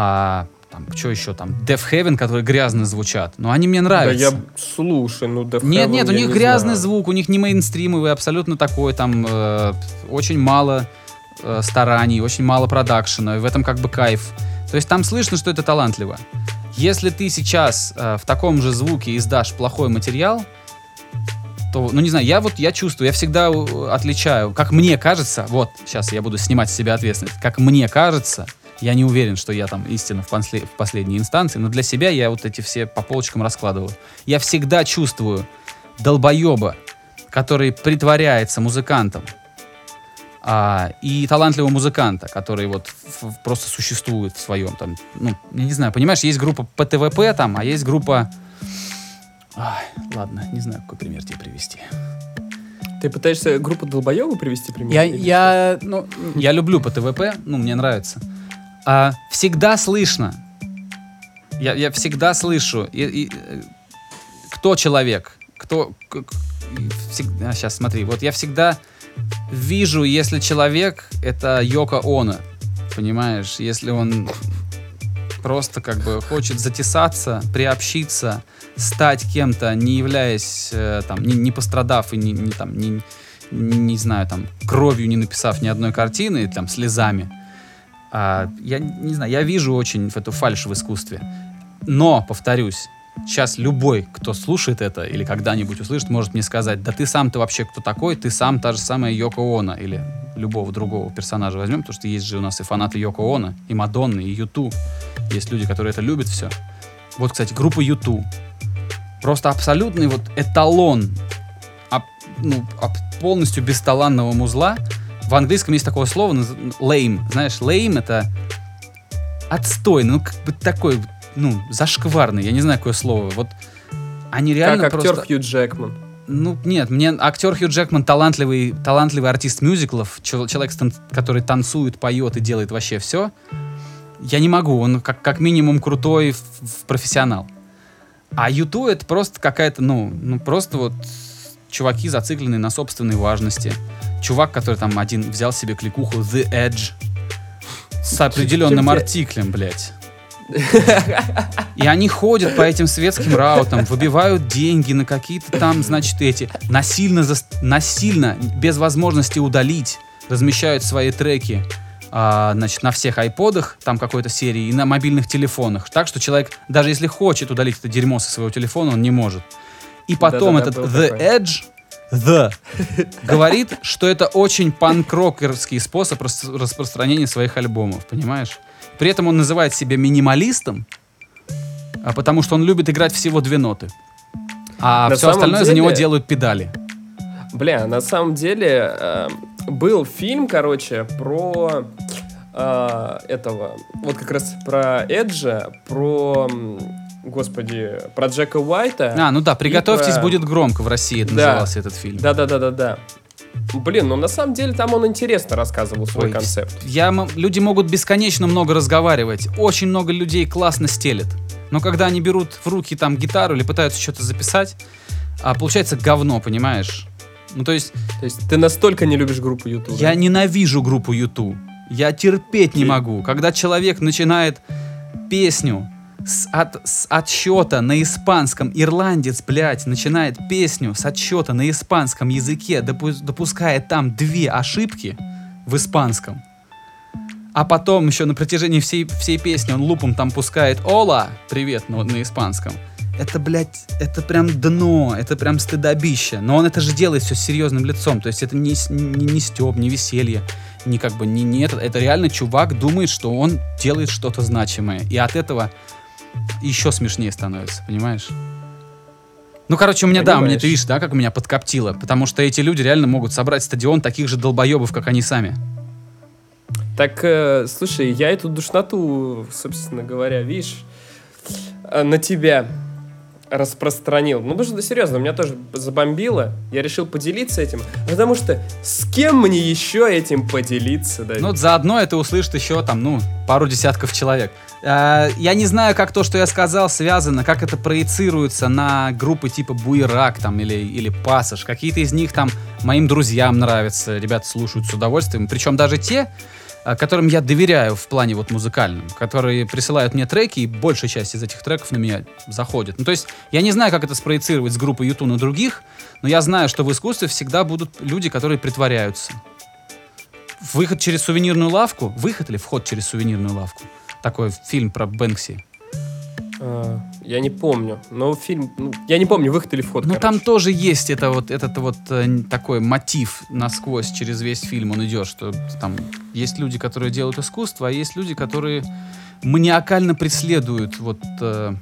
а там что еще там Death Heaven, которые грязно звучат, но они мне Да нравятся. я слушай, ну Death Нет, Heaven нет, у них грязный знаю. звук, у них не мейнстримовый, абсолютно такой, там э, очень мало э, стараний, очень мало продакшена, и в этом как бы кайф. То есть там слышно, что это талантливо. Если ты сейчас э, в таком же звуке издашь плохой материал, то, ну не знаю, я вот, я чувствую, я всегда э, отличаю, как мне кажется, вот, сейчас я буду снимать с себя ответственность, как мне кажется, я не уверен, что я там истина в, после- в последней инстанции, но для себя я вот эти все по полочкам раскладываю. Я всегда чувствую долбоеба, который притворяется музыкантом, а, и талантливого музыканта, который вот в- просто существует в своем там, ну, я не знаю, понимаешь, есть группа ПТВП там, а есть группа... Ай, ладно, не знаю, какой пример тебе привести. Ты пытаешься группу долбоеба привести пример? Я, я, ну, я люблю ПТВП, ну, мне нравится. А, всегда слышно. Я, я всегда слышу, и, и, э, кто человек, кто... к- к- всег- а, сейчас смотри, вот я всегда вижу, если человек — это Йоко Оно, понимаешь? Если он просто как бы хочет затесаться, приобщиться, стать кем-то, не являясь, э, там, не, не пострадав и не, не, там, не, не знаю, там, кровью не написав ни одной картины, там, слезами. А, я не знаю, я вижу очень эту фальшь в искусстве. Но, повторюсь, сейчас любой, кто слушает это или когда-нибудь услышит, может мне сказать, да ты сам-то вообще кто такой, ты сам та же самая Йоко Оно или любого другого персонажа возьмем, потому что есть же у нас и фанаты Йоко Оно, и Мадонны, и Юту. Есть люди, которые это любят все. Вот, кстати, группа Юту. Просто абсолютный вот эталон ну, полностью бесталанного музла. В английском есть такое слово, lame. Знаешь, lame это отстойный, ну, как бы такой, ну, зашкварный, я не знаю, какое слово. Вот они реально Как актер просто... Хью Джекман. Ну, нет, мне актер Хью Джекман талантливый, талантливый артист мюзиклов, чел- человек, который танцует, поет и делает вообще все. Я не могу, он как, как минимум крутой в- в профессионал. А YouTube это просто какая-то, ну, ну просто вот чуваки зацикленные на собственной важности. Чувак, который там один взял себе кликуху The Edge с определенным артиклем, блядь. И они ходят по этим светским раутам, выбивают деньги на какие-то там, значит, эти, насильно, зас- насильно, без возможности удалить, размещают свои треки, а, значит, на всех айподах, там какой-то серии, и на мобильных телефонах. Так что человек, даже если хочет удалить это дерьмо со своего телефона, он не может. И потом Да-да-да, этот был The такой. Edge, The, говорит, что это очень панк-рокерский способ рас- распространения своих альбомов, понимаешь? При этом он называет себя минималистом, а потому что он любит играть всего две ноты. А На все остальное за деле- него делают педали. Бля, на самом деле э, был фильм, короче, про э, этого, вот как раз про Эджа, про, господи, про Джека Уайта. А, ну да, приготовьтесь, про- будет громко в России это Да. назывался этот фильм. Да-да-да-да-да. Блин, ну на самом деле там он интересно рассказывал свой Ой, концепт. Я, люди могут бесконечно много разговаривать. Очень много людей классно стелет. Но когда они берут в руки там гитару или пытаются что-то записать, а получается говно, понимаешь? Ну, то есть, То есть ты настолько не любишь группу YouTube. я ненавижу группу YouTube. Я терпеть не могу. Когда человек начинает песню с, от, с отсчета на испанском, ирландец, блядь, начинает песню с отсчета на испанском языке, допу- допуская там две ошибки в испанском, а потом еще на протяжении всей, всей песни он лупом там пускает «Ола!» «Привет» на, на испанском. Это, блядь, это прям дно, это прям стыдобище. Но он это же делает все с серьезным лицом. То есть это не, не, не стёб, не веселье, не как бы не, не это. Это реально чувак думает, что он делает что-то значимое. И от этого еще смешнее становится, понимаешь? Ну, короче, у меня, да, у меня, Понимаешь. ты видишь, да, как меня подкоптило. Потому что эти люди реально могут собрать стадион таких же долбоебов, как они сами. Так, э, слушай, я эту душноту, собственно говоря, видишь, э, на тебя распространил. Ну, потому что, да, серьезно, меня тоже забомбило. Я решил поделиться этим, потому что с кем мне еще этим поделиться, да? Ну, заодно это услышит еще там, ну, пару десятков человек. А, Я не знаю, как то, что я сказал, связано, как это проецируется на группы типа Буерак там или, или Пассаж. Какие-то из них там моим друзьям нравятся, ребята слушают с удовольствием. Причем даже те, которым я доверяю в плане вот музыкальном, которые присылают мне треки, и большая часть из этих треков на меня заходит. Ну, то есть, я не знаю, как это спроецировать с группы YouTube на других, но я знаю, что в искусстве всегда будут люди, которые притворяются. Выход через сувенирную лавку? Выход или вход через сувенирную лавку? Такой фильм про Бэнкси. А, я не помню, но фильм... ну, я не помню, выход или вход, Ну там тоже есть это вот, этот вот э, такой мотив насквозь через весь фильм. Он идет, что там есть люди, которые делают искусство, а есть люди, которые маниакально преследуют вот э,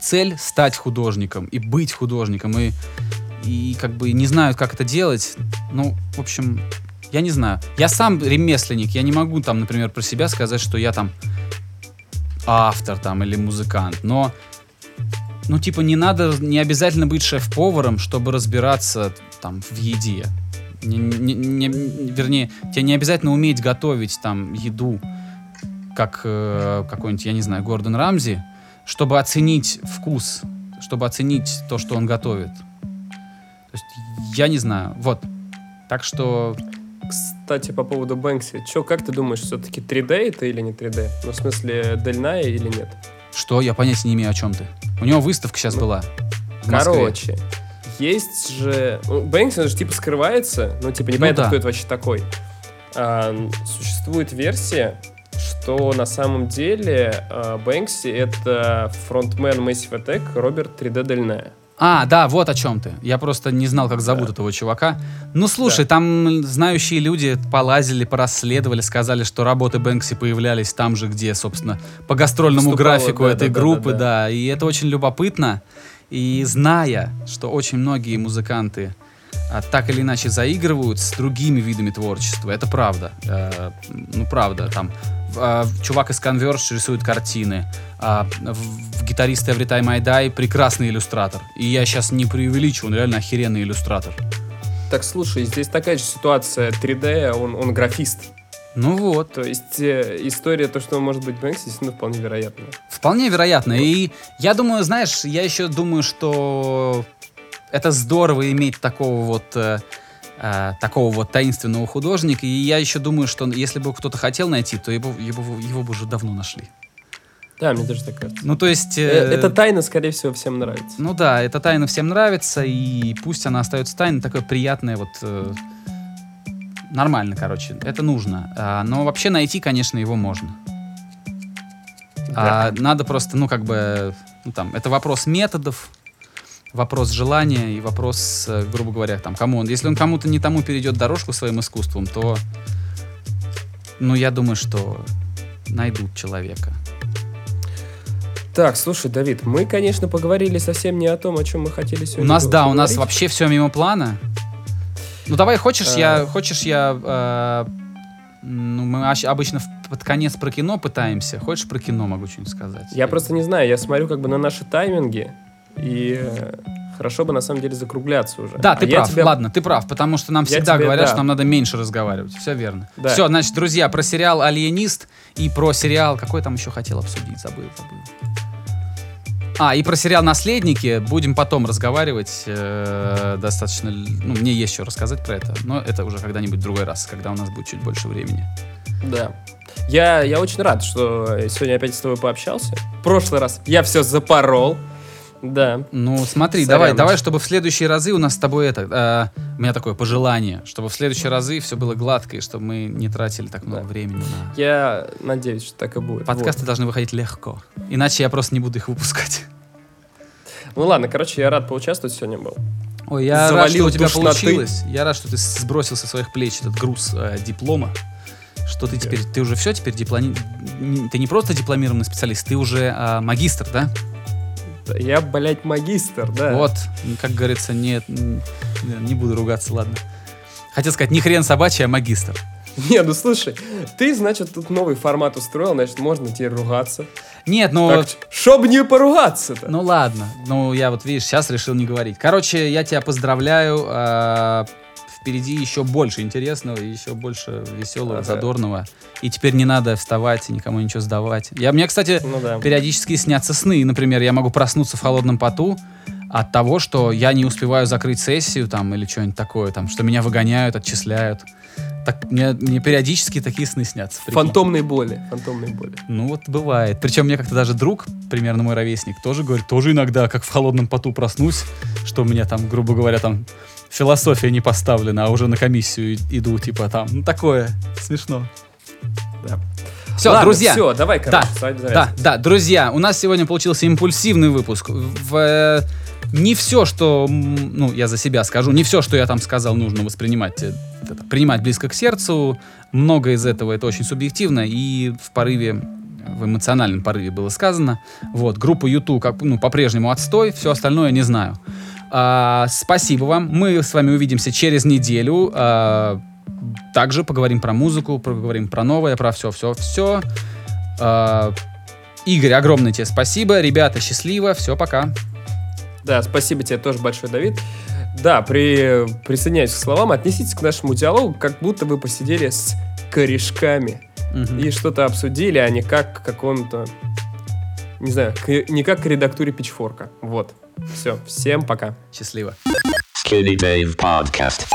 цель стать художником и быть художником. И и как бы не знают, как это делать. Ну, в общем, я не знаю. Я сам ремесленник, я не могу там, например, про себя сказать, что я там автор там или музыкант, но ну, типа, не надо, не обязательно быть шеф-поваром, чтобы разбираться там в еде. Не- не- не- вернее, тебе не обязательно уметь готовить там еду, как э, какой-нибудь, я не знаю, Гордон Рамзи, чтобы оценить вкус, чтобы оценить то, что он готовит. То есть, я не знаю, вот. Так что, Кстати, по поводу Бэнкси, чё, как ты думаешь, все-таки 3D это или не 3D? Ну, в смысле, дальная или нет? что, я понятия не имею, о чем ты. У него выставка сейчас Ну, была. Короче, есть же... ну, Бэнкси, он же типа скрывается, ну, типа, непонятно, да. кто это вообще такой. А, существует версия, что на самом деле а, Бэнкси — это фронтмен Massive Attack Роберт 3D Дальная. А, да, вот о чем ты. Я просто не знал, как зовут Да. этого чувака. Ну, слушай, Да. там знающие люди полазили, порасследовали, сказали, что работы Бэнкси появлялись там же, где, собственно, по гастрольному Выступала, графику да, этой да, да, группы, да, да, да. И это очень любопытно. И зная, что очень многие музыканты а, так или иначе заигрывают с другими видами творчества, это правда. Э, ну, правда, там а, чувак из Converge рисует картины, а, в, гитарист Every Time I Die прекрасный иллюстратор. И я сейчас не преувеличиваю, он реально охеренный иллюстратор. Так, слушай, здесь такая же ситуация. 3D, он, он графист. Ну вот. То есть э, история, то, что он может быть Бэнкси, действительно вполне вероятна. Вполне вероятно. И я думаю, знаешь, я еще думаю, что это здорово иметь такого вот э, э, такого вот таинственного художника. И я еще думаю, что если бы кто-то хотел найти, то его, его, его бы уже давно нашли. Да, мне тоже так кажется. Ну, то есть... Э, э, Эта тайна, скорее всего, всем нравится. Ну да, эта тайна всем нравится, и пусть она остается тайной, такое приятное вот... э, нормально, короче, это нужно. А, но вообще найти, конечно, его можно. А надо просто, ну, как бы, ну, там, это вопрос методов, вопрос желания и вопрос, э, грубо говоря, там, кому он. Если он кому-то не тому перейдет дорожку своим искусством, то, ну, я думаю, что найдут человека. Так, слушай, Давид, мы, конечно, поговорили совсем не о том, о чем мы хотели У сегодня нас, да, у нас поговорить. вообще все мимо плана. Ну, давай, хочешь, я, Э. хочешь, я, э, ну, мы обычно под конец про кино пытаемся. Хочешь про кино могу что-нибудь сказать? Я просто не знаю, я смотрю как бы на наши тайминги, и э, хорошо бы на самом деле закругляться уже. Да, А ты я прав, тебя- ладно, ты прав, потому что нам Я всегда тебе, говорят, да. что нам надо меньше разговаривать. Все верно. Да. Все, значит, друзья, про сериал «Алиенист» и про сериал... Какой там еще хотел обсудить? Забыл, забыл. А, и про сериал «Наследники» будем потом разговаривать. э, достаточно... Ну, мне есть что рассказать про это, но это уже когда-нибудь в другой раз, когда у нас будет чуть больше времени. Да. Я, я очень рад, что сегодня опять с тобой пообщался. В прошлый раз я все запорол. Да. Ну, смотри, Сорян, давай, давай, чтобы в следующие разы у нас с тобой это... э, у меня такое пожелание, чтобы в следующие разы все было гладко, и чтобы мы не тратили так много Да. времени на... Я надеюсь, что так и будет. Подкасты должны выходить легко. Иначе я просто не буду их выпускать. Вот. Ну ладно, короче, я рад поучаствовать сегодня был. Ой, я рад, Завалил что у тебя душноты. получилось. Я рад, что ты сбросил со своих плеч этот груз э, диплома. Что ты теперь, ты уже все теперь дипломи... Ты не просто дипломированный специалист, ты уже а, магистр, да? Я, блядь, магистр, да. Вот, как говорится, нет, не буду ругаться, ладно. Хотел сказать, не хрен собачий, а магистр. Не, ну слушай, ты, значит, тут новый формат устроил, значит, можно тебе ругаться. Нет, ну... Так, чтоб не поругаться-то. Ну ладно, ну я вот видишь, сейчас решил не говорить. Короче, я тебя поздравляю. Впереди еще больше интересного, и еще больше веселого, Ага. задорного. И теперь не надо вставать и никому ничего сдавать. Я, мне, кстати, Ну да. периодически снятся сны. Например, я могу проснуться в холодном поту от того, что я не успеваю закрыть сессию там или что-нибудь такое, там, что меня выгоняют, отчисляют. Так, мне, мне периодически такие сны снятся. прикинь. Фантомной боли. Фантомной боли. Ну вот бывает. Причем мне как-то даже друг, примерно мой ровесник, тоже говорит, тоже иногда, как в холодном поту проснусь, что у меня там, грубо говоря, там философия не поставлена, а уже на комиссию иду, типа там, ну такое, смешно. Да. Все, Ладно, друзья. Все, давай, короче, Да, Да, да, друзья, у нас сегодня получился импульсивный выпуск. В, э, не все, что, ну, я за себя скажу, не все, что я там сказал, нужно воспринимать, э, это, принимать близко к сердцу. Много из этого это очень субъективно и в порыве, в эмоциональном порыве было сказано. Вот, группа YouTube как, ну, по-прежнему отстой, все остальное не знаю. А, спасибо вам. Мы с вами увидимся через неделю. А, также поговорим про музыку, поговорим про новое, про все-все-все. Игорь, огромное тебе спасибо. Ребята, счастливо. Все, пока. Да, спасибо тебе тоже большое, Давид. Да, при, присоединяюсь к словам, отнеситесь к нашему диалогу, как будто вы посидели с корешками Мгм. и что-то обсудили, а не как к какому-то, не знаю, к- не как к редактуре Пичфорка. Вот. Все, всем пока. Счастливо. Skinny Dave Podcast.